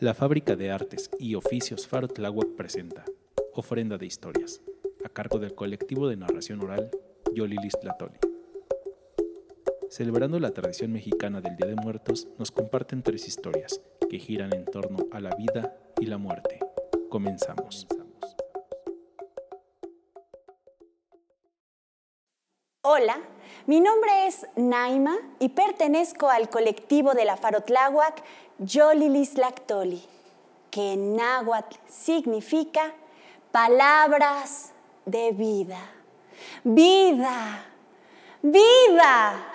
La Fábrica de Artes y Oficios Faro Tláhuac presenta Ofrenda de Historias, a cargo del colectivo de narración oral Yolilis Tlatoli. Celebrando la tradición mexicana del Día de Muertos, nos comparten tres historias que giran en torno a la vida y la muerte. Comenzamos. Hola, mi nombre es Naima y pertenezco al colectivo de la Farotláhuac Yolilis Lactoli, que en náhuatl significa palabras de vida. Vida, vida.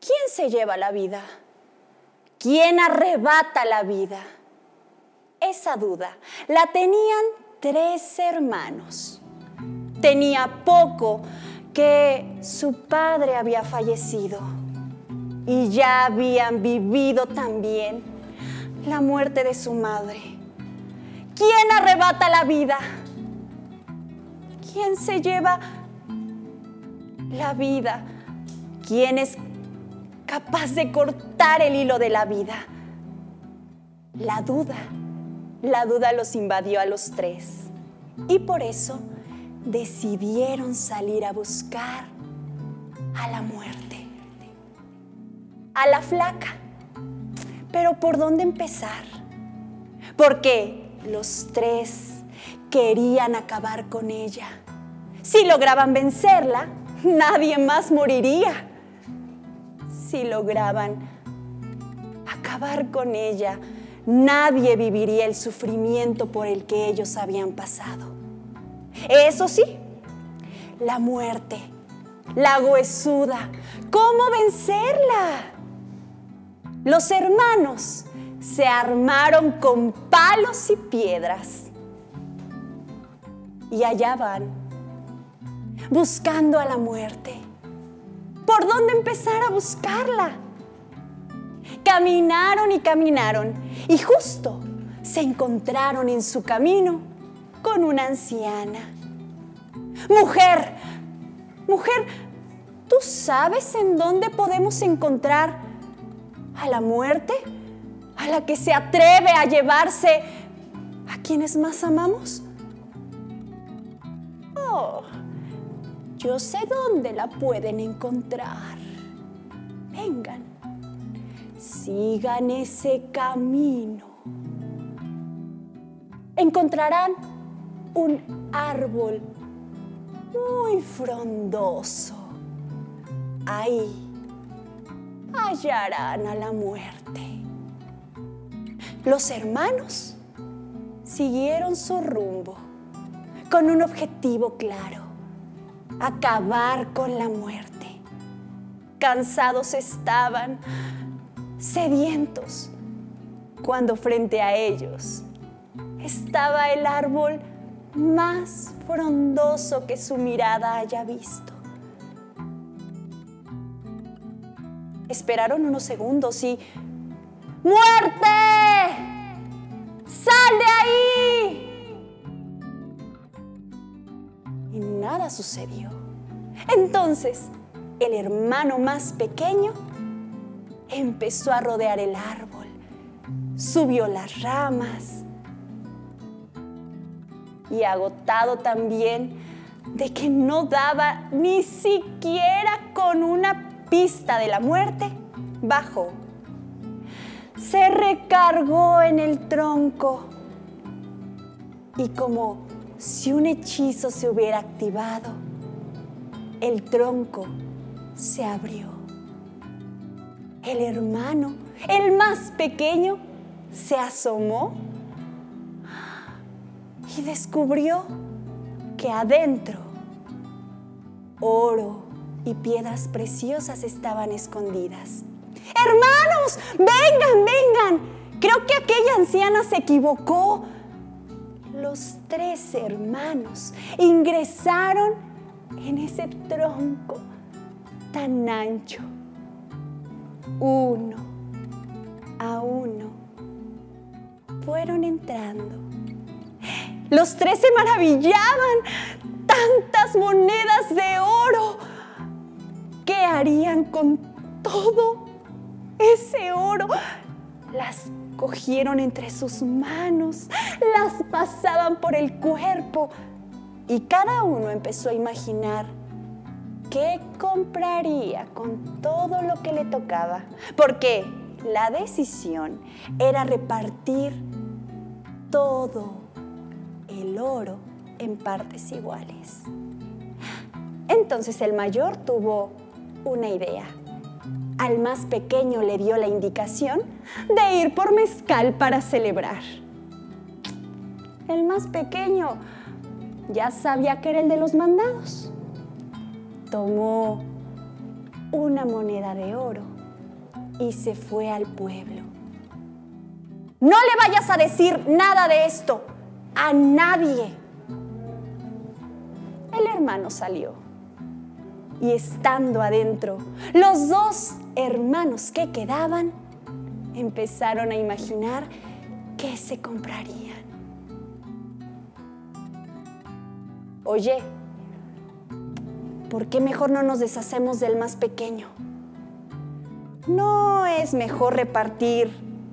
¿Quién se lleva la vida? ¿Quién arrebata la vida? Esa duda la tenían tres hermanos. Tenía poco que su padre había fallecido y ya habían vivido también la muerte de su madre. ¿Quién arrebata la vida? ¿Quién se lleva la vida? ¿Quién es capaz de cortar el hilo de la vida? La duda, la duda los invadió a los tres y por eso decidieron salir a buscar a la muerte, a la flaca. Pero ¿por dónde empezar? Porque los tres querían acabar con ella. Si lograban vencerla, nadie más moriría. Si lograban acabar con ella, nadie viviría el sufrimiento por el que ellos habían pasado. Eso sí, la muerte, la huesuda, ¿cómo vencerla? Los hermanos se armaron con palos y piedras. Y allá van, buscando a la muerte. ¿Por dónde empezar a buscarla? Caminaron y caminaron y justo se encontraron en su camino con una anciana. Mujer, mujer, ¿tú sabes en dónde podemos encontrar a la muerte? ¿A la que se atreve a llevarse a quienes más amamos? Oh, yo sé dónde la pueden encontrar. Vengan, sigan ese camino. Encontrarán un árbol muy frondoso. Ahí hallarán a la muerte. Los hermanos siguieron su rumbo con un objetivo claro, acabar con la muerte. Cansados estaban, sedientos, cuando frente a ellos estaba el árbol más frondoso que su mirada haya visto. Esperaron unos segundos y... ¡Muerte! ¡Sal de ahí! Y nada sucedió. Entonces, el hermano más pequeño empezó a rodear el árbol, subió las ramas, y agotado también de que no daba ni siquiera con una pista de la muerte, bajó. Se recargó en el tronco y como si un hechizo se hubiera activado, el tronco se abrió. El hermano, el más pequeño, se asomó y descubrió que adentro oro y piedras preciosas estaban escondidas. Hermanos, vengan, vengan. Creo que aquella anciana se equivocó. Los tres hermanos ingresaron en ese tronco tan ancho. Uno a uno fueron entrando los tres se maravillaban. Tantas monedas de oro. ¿Qué harían con todo ese oro? las cogieron entre sus manos, las pasaban por el cuerpo y cada uno empezó a imaginar qué compraría con todo lo que le tocaba, porque la decisión era repartir todo el oro en partes iguales. Entonces el mayor tuvo una idea. Al más pequeño le dio la indicación de ir por mezcal para celebrar. El más pequeño ya sabía que era el de los mandados. Tomó una moneda de oro y se fue al pueblo. No le vayas a decir nada de esto a nadie. El hermano salió y estando adentro, los dos hermanos que quedaban empezaron a imaginar qué se comprarían. Oye, ¿por qué mejor no nos deshacemos del más pequeño? ¿No es mejor repartir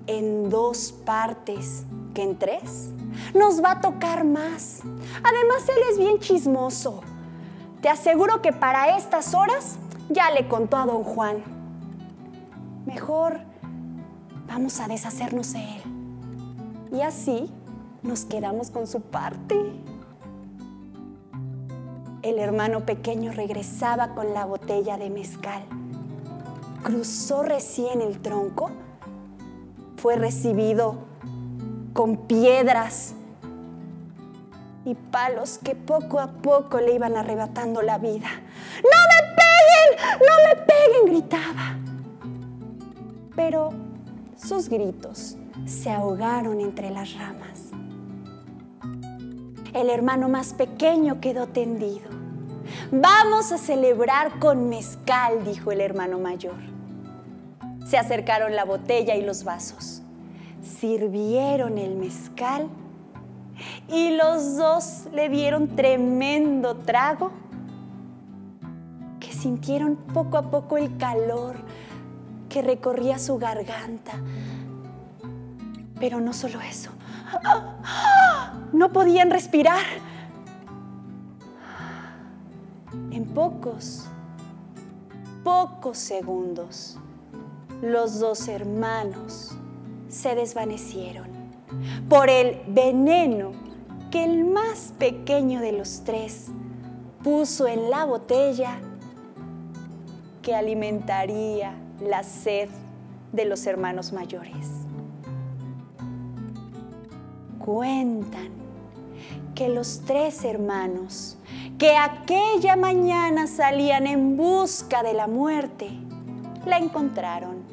en dos partes que en tres? Nos va a tocar más. Además, él es bien chismoso. Te aseguro que para estas horas ya le contó a don Juan. Mejor vamos a deshacernos de él. Y así nos quedamos con su parte. El hermano pequeño regresaba con la botella de mezcal. Cruzó recién el tronco. Fue recibido con piedras y palos que poco a poco le iban arrebatando la vida. ¡No me peguen! ¡No me peguen! gritaba. Pero sus gritos se ahogaron entre las ramas. El hermano más pequeño quedó tendido. Vamos a celebrar con mezcal, dijo el hermano mayor. Se acercaron la botella y los vasos. Sirvieron el mezcal y los dos le dieron tremendo trago que sintieron poco a poco el calor que recorría su garganta. Pero no solo eso, no podían respirar. En pocos, pocos segundos, los dos hermanos se desvanecieron por el veneno que el más pequeño de los tres puso en la botella que alimentaría la sed de los hermanos mayores. Cuentan que los tres hermanos que aquella mañana salían en busca de la muerte, la encontraron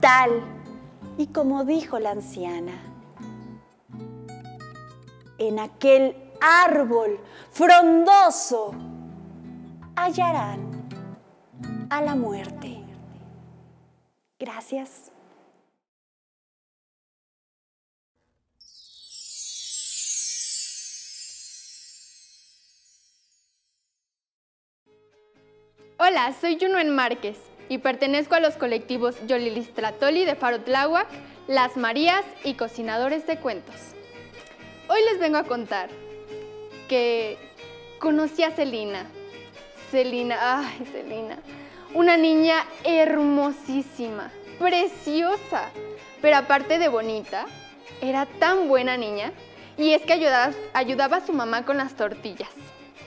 tal y como dijo la anciana en aquel árbol frondoso hallarán a la muerte. Gracias. Hola, soy Junuen Márquez y pertenezco a los colectivos Yolilis Tlatoli de Faro Tláhuac, Las Marías y Cocinadores de Cuentos. Hoy les vengo a contar que conocí a Celina. Celina, ay, Celina. Una niña hermosísima, preciosa, pero aparte de bonita, era tan buena niña y es que ayudaba a su mamá con las tortillas.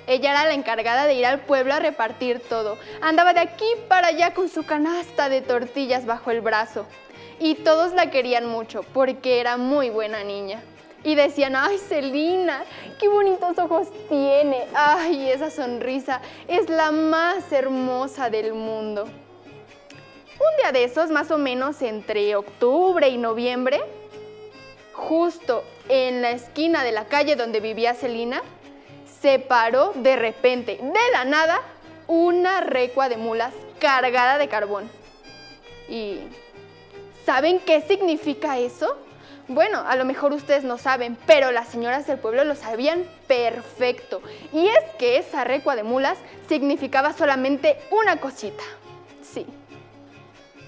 Ella era la encargada de ir al pueblo a repartir todo. Andaba de aquí para allá con su canasta de tortillas bajo el brazo. Y todos la querían mucho porque era muy buena niña y decían, ay, Celina, qué bonitos ojos tiene, ay, esa sonrisa es la más hermosa del mundo. Un día de esos, más o menos entre octubre y noviembre, justo en la esquina de la calle donde vivía Celina, se paró de repente, de la nada, una recua de mulas cargada de carbón. ¿Y saben qué significa eso? Bueno, a lo mejor ustedes no saben, pero las señoras del pueblo lo sabían perfecto. Y es que esa recua de mulas significaba solamente una cosita. Sí,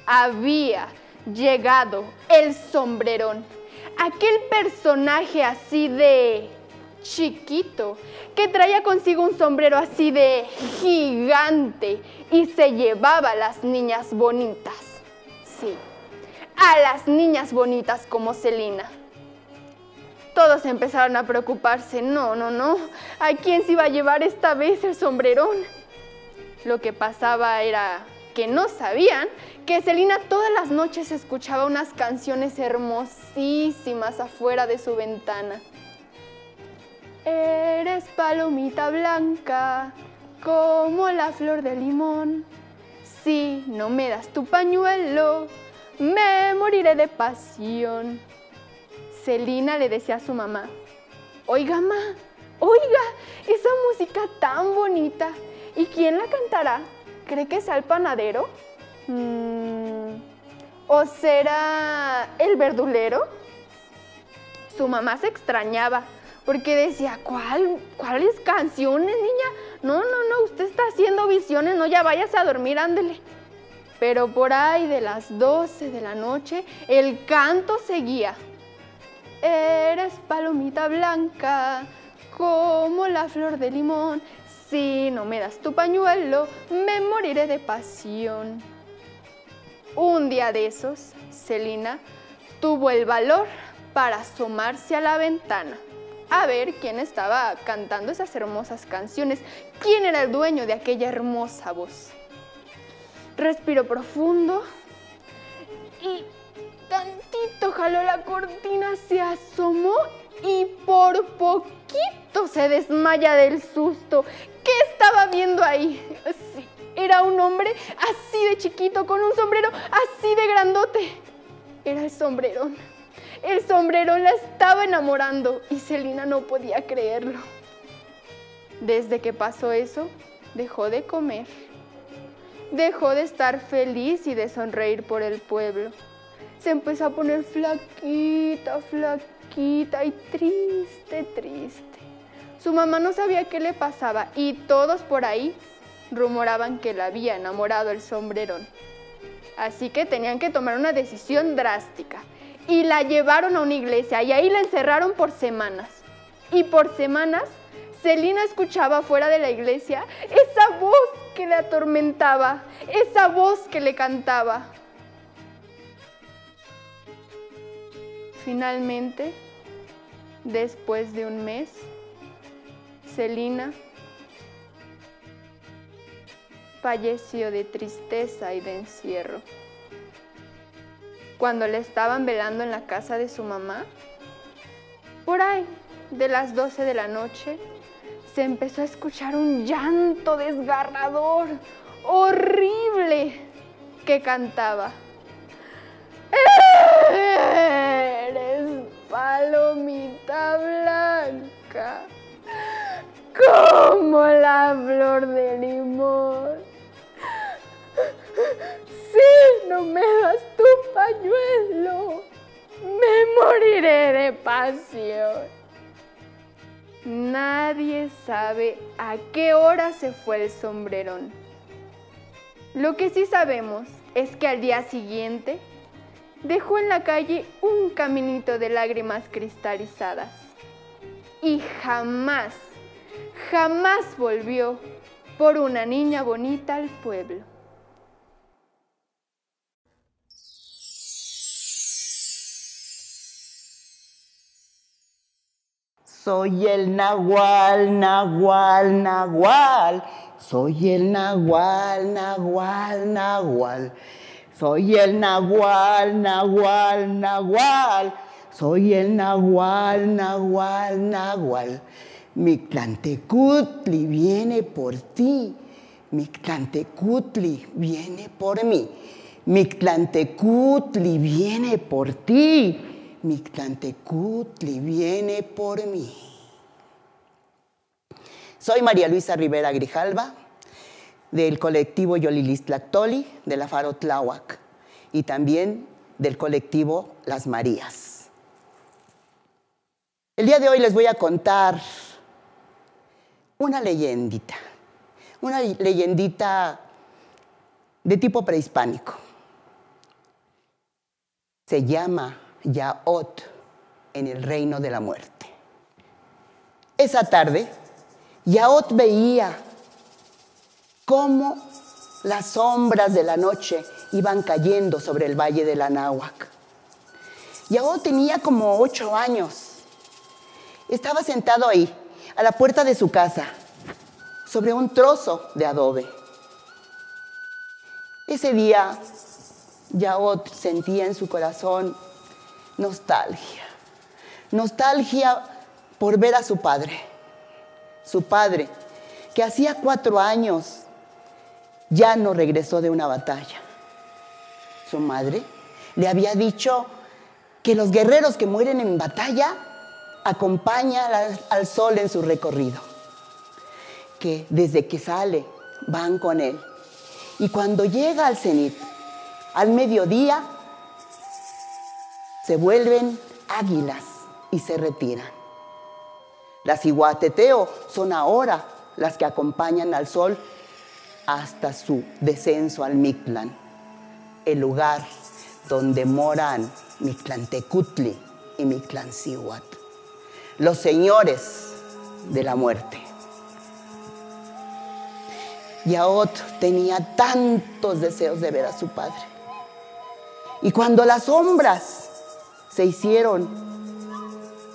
había llegado el sombrerón, aquel personaje así de chiquito que traía consigo un sombrero así de gigante y se llevaba a las niñas bonitas. Sí, a las niñas bonitas como Celina. Todos empezaron a preocuparse. No, no, no. ¿A quién se iba a llevar esta vez el sombrerón? Lo que pasaba era que no sabían que Celina todas las noches escuchaba unas canciones hermosísimas afuera de su ventana. Eres palomita blanca como la flor de limón. Si no me das tu pañuelo, me moriré de pasión. Celina le decía a su mamá, oiga, ma, oiga, esa música tan bonita. ¿Y quién la cantará? ¿Cree que sea el panadero? Mm, ¿O será el verdulero? Su mamá se extrañaba porque decía, ¿cuál, ¿cuáles canciones, niña? No, no, no, usted está haciendo visiones, no, ya váyase a dormir, ándele. Pero por ahí de las 12 de la noche, el canto seguía. Eres palomita blanca, como la flor de limón. Si no me das tu pañuelo, me moriré de pasión. Un día de esos, Celina tuvo el valor para asomarse a la ventana a ver quién estaba cantando esas hermosas canciones, quién era el dueño de aquella hermosa voz. Respiró profundo y tantito jaló la cortina, se asomó y por poquito se desmaya del susto. ¿Qué estaba viendo ahí? era un hombre así de chiquito, con un sombrero así de grandote. Era el sombrerón. El sombrero la estaba enamorando y Celina no podía creerlo. Desde que pasó eso, dejó de comer. Dejó de estar feliz y de sonreír por el pueblo. Se empezó a poner flaquita, flaquita y triste, triste. Su mamá no sabía qué le pasaba y todos por ahí rumoraban que la había enamorado el sombrerón. Así que tenían que tomar una decisión drástica y la llevaron a una iglesia y ahí la encerraron por semanas. Y por semanas, Celina escuchaba fuera de la iglesia esa voz que le atormentaba, esa voz que le cantaba. Finalmente, después de un mes, Celina falleció de tristeza y de encierro cuando le estaban velando en la casa de su mamá, por ahí de las 12 de la noche, se empezó a escuchar un llanto desgarrador, horrible, que cantaba. Eres palomita blanca, como la flor de limón no me das tu pañuelo, me moriré de pasión. Nadie sabe a qué hora se fue el sombrerón. Lo que sí sabemos es que al día siguiente dejó en la calle un caminito de lágrimas cristalizadas. Y jamás, jamás volvió por una niña bonita al pueblo. Soy el nahual, nahual, nahual. Soy el nahual, nahual, nahual. Soy el nahual, nahual, nahual. Soy el nahual, nahual, nahual. Mi Tlantecutli viene por ti. Mi Tlantecutli viene por mí. Mi Tlantecutli viene por ti. Mictlantecutli viene por mí. Soy María Luisa Rivera Grijalva, del colectivo Yolilis Tlactoli, de la Faro Tláhuac, y también del colectivo Las Marías. El día de hoy les voy a contar una leyendita, una leyendita de tipo prehispánico. se llama Yaot en el reino de la muerte. Esa tarde, Yaot veía cómo las sombras de la noche iban cayendo sobre el valle de la Náhuac. Yaot tenía como ocho años. Estaba sentado ahí, a la puerta de su casa, sobre un trozo de adobe. Ese día, Yaot sentía en su corazón nostalgia. Nostalgia por ver a su padre. Su padre, que hacía cuatro años ya no regresó de una batalla. Su madre le había dicho que los guerreros que mueren en batalla acompañan al, sol en su recorrido. Que desde que sale van con él. Y cuando llega al cenit, al mediodía, se vuelven águilas y se retiran. Las iguateteo son ahora las que acompañan al sol hasta su descenso al Mictlán, el lugar donde moran Mictlantecutli y Mictlancihuat, los señores de la muerte. Yaot tenía tantos deseos de ver a su padre. Y cuando las sombras se hicieron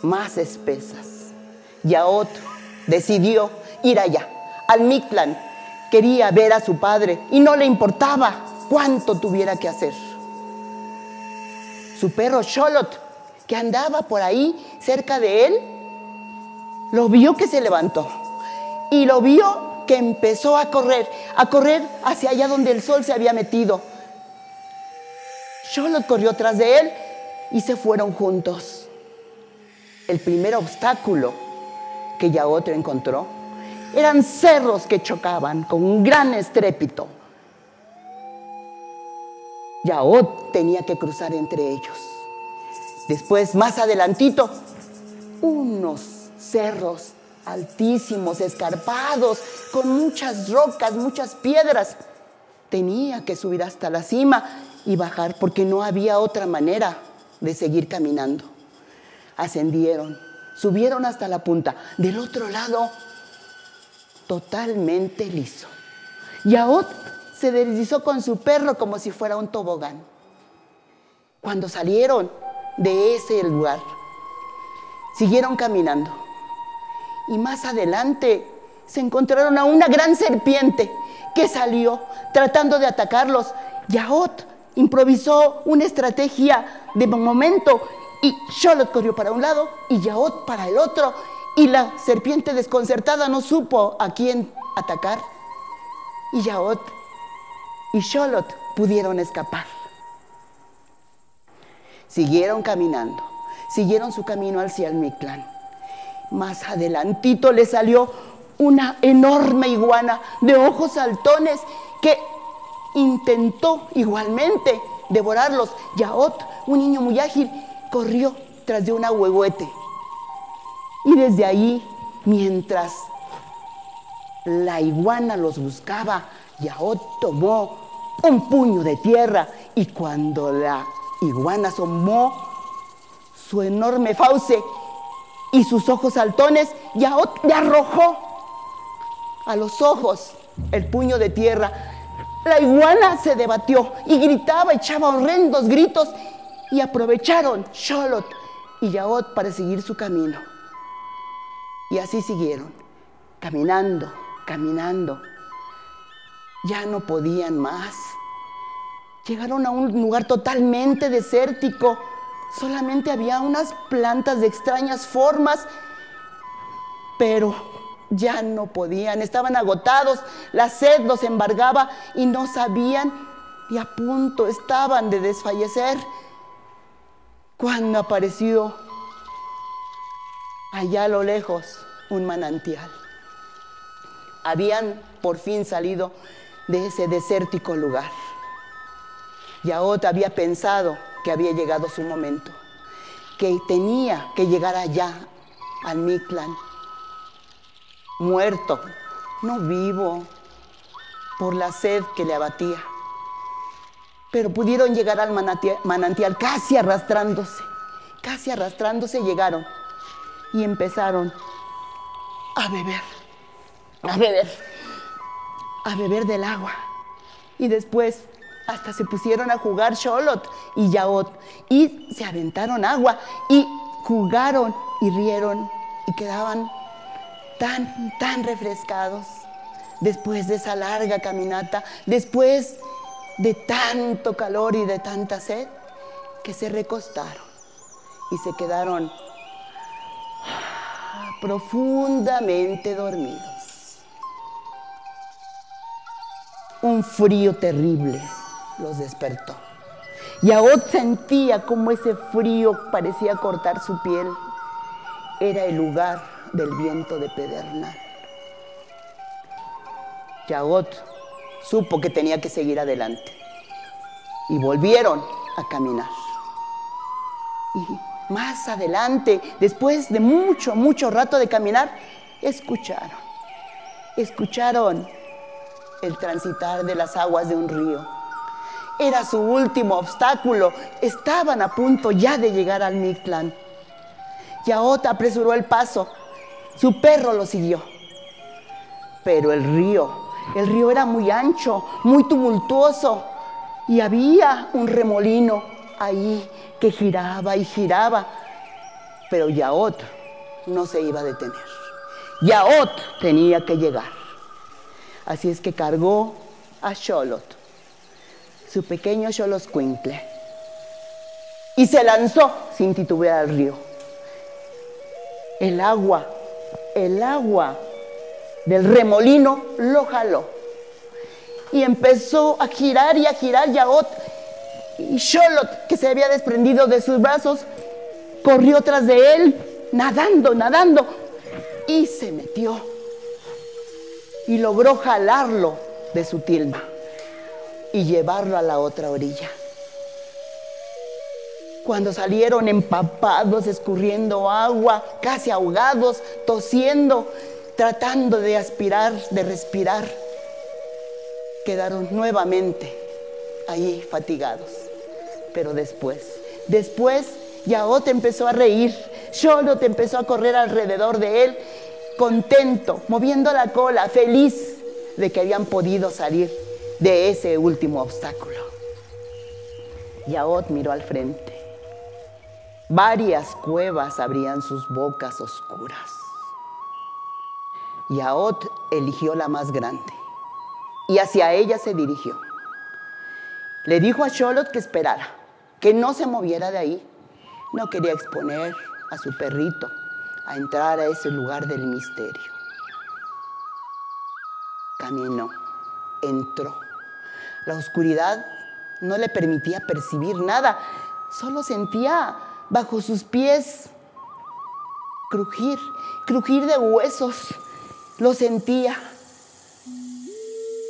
más espesas, Yaot decidió ir allá, al Mictlán. Quería ver a su padre y no le importaba cuánto tuviera que hacer. Su perro Sholot, que andaba por ahí cerca de él, lo vio que se levantó y lo vio que empezó a correr, a correr hacia allá donde el sol se había metido. Sholot corrió tras de él y se fueron juntos. El primer obstáculo que ya encontró eran cerros que chocaban con un gran estrépito. Yaot tenía que cruzar entre ellos. Después, más adelantito, unos cerros altísimos, escarpados, con muchas rocas, muchas piedras. Tenía que subir hasta la cima y bajar porque no había otra manera de seguir caminando. Ascendieron, subieron hasta la punta. Del otro lado, totalmente liso. Yaot se deslizó con su perro como si fuera un tobogán. Cuando salieron de ese lugar, siguieron caminando. Y más adelante se encontraron a una gran serpiente que salió tratando de atacarlos. Yaot improvisó una estrategia de momento y Charlotte corrió para un lado y Yaot para el otro y la serpiente desconcertada no supo a quién atacar. Y Yaot y Charlotte pudieron escapar. Siguieron caminando, siguieron su camino hacia el Mictlán. Más adelantito le salió una enorme iguana de ojos saltones que intentó igualmente devorarlos. Yaot, un niño muy ágil, corrió tras de una huehuete y desde ahí, mientras la iguana los buscaba, Yao tomó un puño de tierra y cuando la iguana asomó su enorme fauce y sus ojos saltones, Yao le arrojó a los ojos el puño de tierra. La iguana se debatió y gritaba, echaba horrendos gritos y aprovecharon Sholot y Yaot para seguir su camino. Y así siguieron, caminando, caminando. Ya no podían más. Llegaron a un lugar totalmente desértico. Solamente había unas plantas de extrañas formas, pero ya no podían. Estaban agotados, la sed los embargaba y no sabían y a punto estaban de desfallecer cuando apareció allá a lo lejos un manantial. Habían por fin salido de ese desértico lugar. Yaot había pensado que había llegado su momento, que tenía que llegar allá, al Mictlán, muerto, no vivo, por la sed que le abatía. pero pudieron llegar al manantial, casi arrastrándose, casi arrastrándose llegaron y empezaron a beber, a beber, a beber del agua. Y después hasta se pusieron a jugar Charlotte y Yaot y se aventaron agua y jugaron y rieron y quedaban tan, tan refrescados después de esa larga caminata, después de tanto calor y de tanta sed, que se recostaron y se quedaron profundamente dormidos. Un frío terrible los despertó. Y Aot sentía como ese frío parecía cortar su piel. Era el lugar del viento de pedernal. Yagot supo que tenía que seguir adelante. Y volvieron a caminar. Y más adelante, después de mucho, mucho rato de caminar, escucharon. Escucharon el transitar de las aguas de un río. Era su último obstáculo. Estaban a punto ya de llegar al Mictlán. Yaot apresuró el paso. Su perro lo siguió. Pero el río el río era muy ancho, muy tumultuoso y había un remolino ahí que giraba y giraba. Pero Yaot no se iba a detener. Yaot tenía que llegar. Así es que cargó a Xolot, su pequeño Xoloscuincle, y se lanzó sin titubear al río. El agua, el agua del remolino lo jaló. Y empezó a girar y a girar Yaot. Y Charlotte, que se había desprendido de sus brazos, corrió tras de él, nadando, nadando, y se metió. Y logró jalarlo de su tilma y llevarlo a la otra orilla. Cuando salieron empapados, escurriendo agua, casi ahogados, tosiendo, tratando de aspirar, de respirar, quedaron nuevamente ahí fatigados. Pero después, después Yaot empezó a reír, Solo te empezó a correr alrededor de él, contento, moviendo la cola, feliz de que habían podido salir de ese último obstáculo. Yaot miró al frente. Varias cuevas abrían sus bocas oscuras. Yaot eligió la más grande y hacia ella se dirigió. Le dijo a Charlotte que esperara, que no se moviera de ahí. No quería exponer a su perrito a entrar a ese lugar del misterio. Caminó, entró. La oscuridad no le permitía percibir nada, solo sentía bajo sus pies crujir, crujir de huesos lo sentía,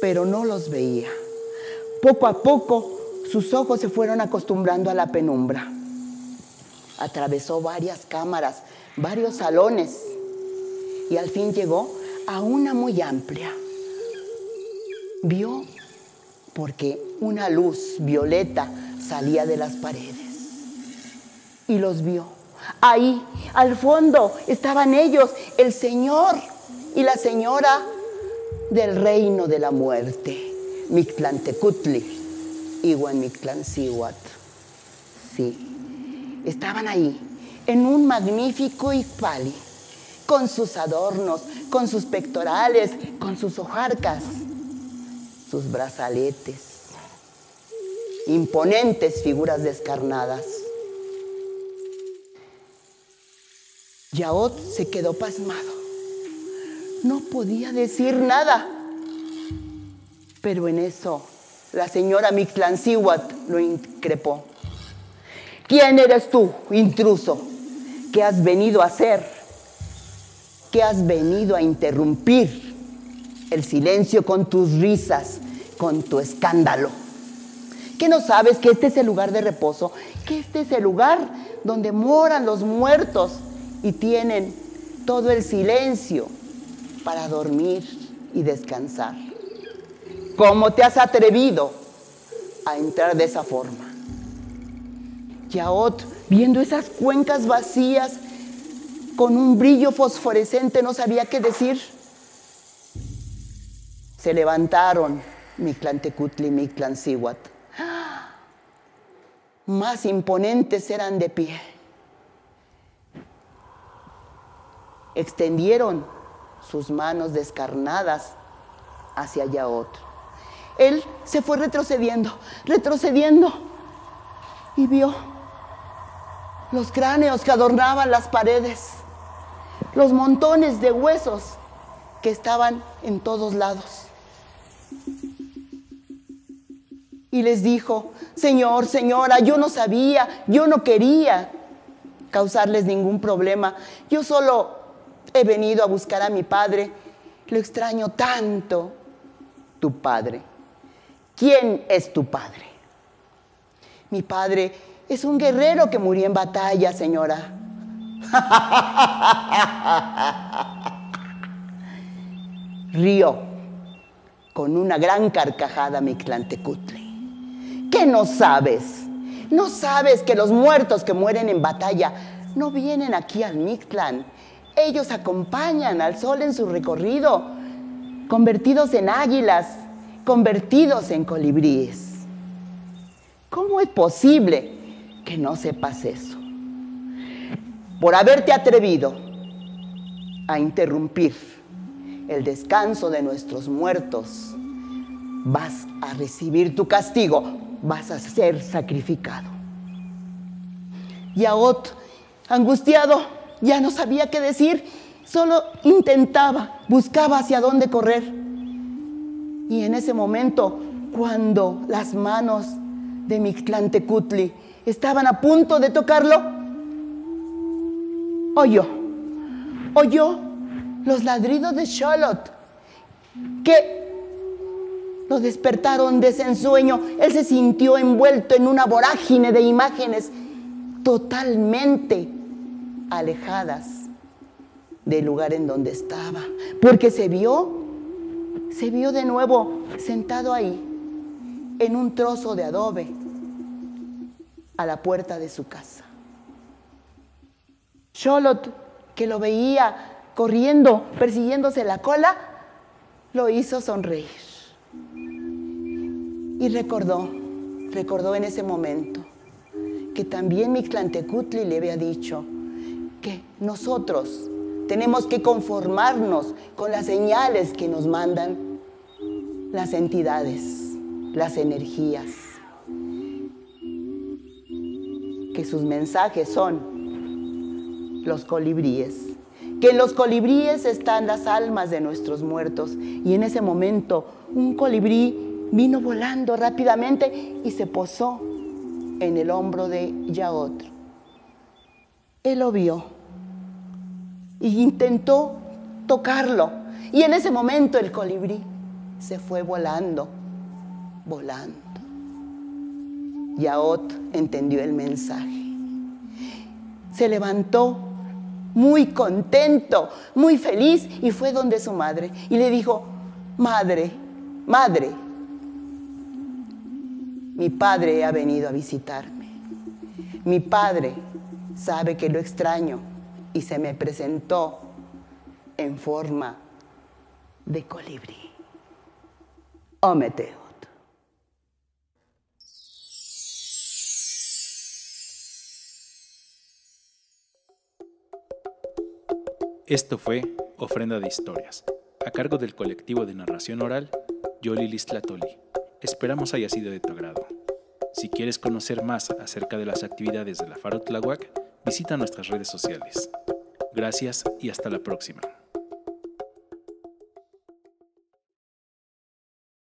pero no los veía. Poco a poco sus ojos se fueron acostumbrando a la penumbra. Atravesó varias cámaras, varios salones y al fin llegó a una muy amplia. Vio porque una luz violeta salía de las paredes y los vio. Ahí, al fondo, estaban ellos, el Señor y la señora del reino de la muerte, Mictlantecutli, Mictlancihuat. Sí, estaban ahí, en un magnífico Icpali, con sus adornos, con sus pectorales, con sus hojarcas, sus brazaletes, imponentes figuras descarnadas. Yaot se quedó pasmado no podía decir nada. Pero en eso la señora Mictlancihuat lo increpó. ¿Quién eres tú, intruso? ¿Qué has venido a hacer? ¿Qué has venido a interrumpir el silencio con tus risas, con tu escándalo? ¿Qué no sabes que este es el lugar de reposo? Que este es el lugar donde moran los muertos y tienen todo el silencio para dormir y descansar. ¿Cómo te has atrevido a entrar de esa forma. Yaot, viendo esas cuencas vacías con un brillo fosforescente, no sabía qué decir. Se levantaron Mictlantecutli y Mictlancihuat. Más imponentes eran de pie. Extendieron sus manos descarnadas hacia Yaot. Él se fue retrocediendo, retrocediendo y vio los cráneos que adornaban las paredes, los montones de huesos que estaban en todos lados. Y les dijo, Señor, señora, yo no sabía, yo no quería causarles ningún problema. Yo solo he venido a buscar a mi padre. Lo extraño tanto. Tu padre. ¿Quién es tu padre? Mi padre es un guerrero que murió en batalla, señora. Río con una gran carcajada Mictlantecutli. ¿Qué no sabes? ¿No sabes que los muertos que mueren en batalla no vienen aquí al Mictlán? Ellos acompañan al sol en su recorrido, convertidos en águilas, convertidos en colibríes. ¿Cómo es posible que no sepas eso? Por haberte atrevido a interrumpir el descanso de nuestros muertos, vas a recibir tu castigo, vas a ser sacrificado. Yaot, angustiado, ya no sabía qué decir, solo intentaba, buscaba hacia dónde correr. Y en ese momento, cuando las manos de Mictlantecutli estaban a punto de tocarlo, oyó, oyó los ladridos de Charlotte que lo despertaron de ese ensueño. Él se sintió envuelto en una vorágine de imágenes totalmente alejadas del lugar en donde estaba, porque se vio, se vio de nuevo sentado ahí, en un trozo de adobe, a la puerta de su casa. Charlotte, que lo veía corriendo, persiguiéndose la cola, lo hizo sonreír. Y recordó, recordó en ese momento que también Mictlantecutli le había dicho que nosotros tenemos que conformarnos con las señales que nos mandan las entidades, las energías, que sus mensajes son los colibríes que en los colibríes están las almas de nuestros muertos. Y en ese momento un colibrí vino volando rápidamente y se posó en el hombro de Yaot. Él lo vio e intentó tocarlo. Y en ese momento el colibrí se fue volando, volando. Yaot entendió el mensaje. Se levantó muy contento, muy feliz, y fue donde su madre y le dijo, madre, madre, mi padre ha venido a visitarme. Mi padre sabe que lo extraño y se me presentó en forma de colibrí. Ometeo. Esto fue Ofrenda de Historias, a cargo del colectivo de narración oral Yoli Tlatoli. Esperamos haya sido de tu agrado. Si quieres conocer más acerca de las actividades de la Faro Tlahuac, visita nuestras redes sociales. Gracias y hasta la próxima.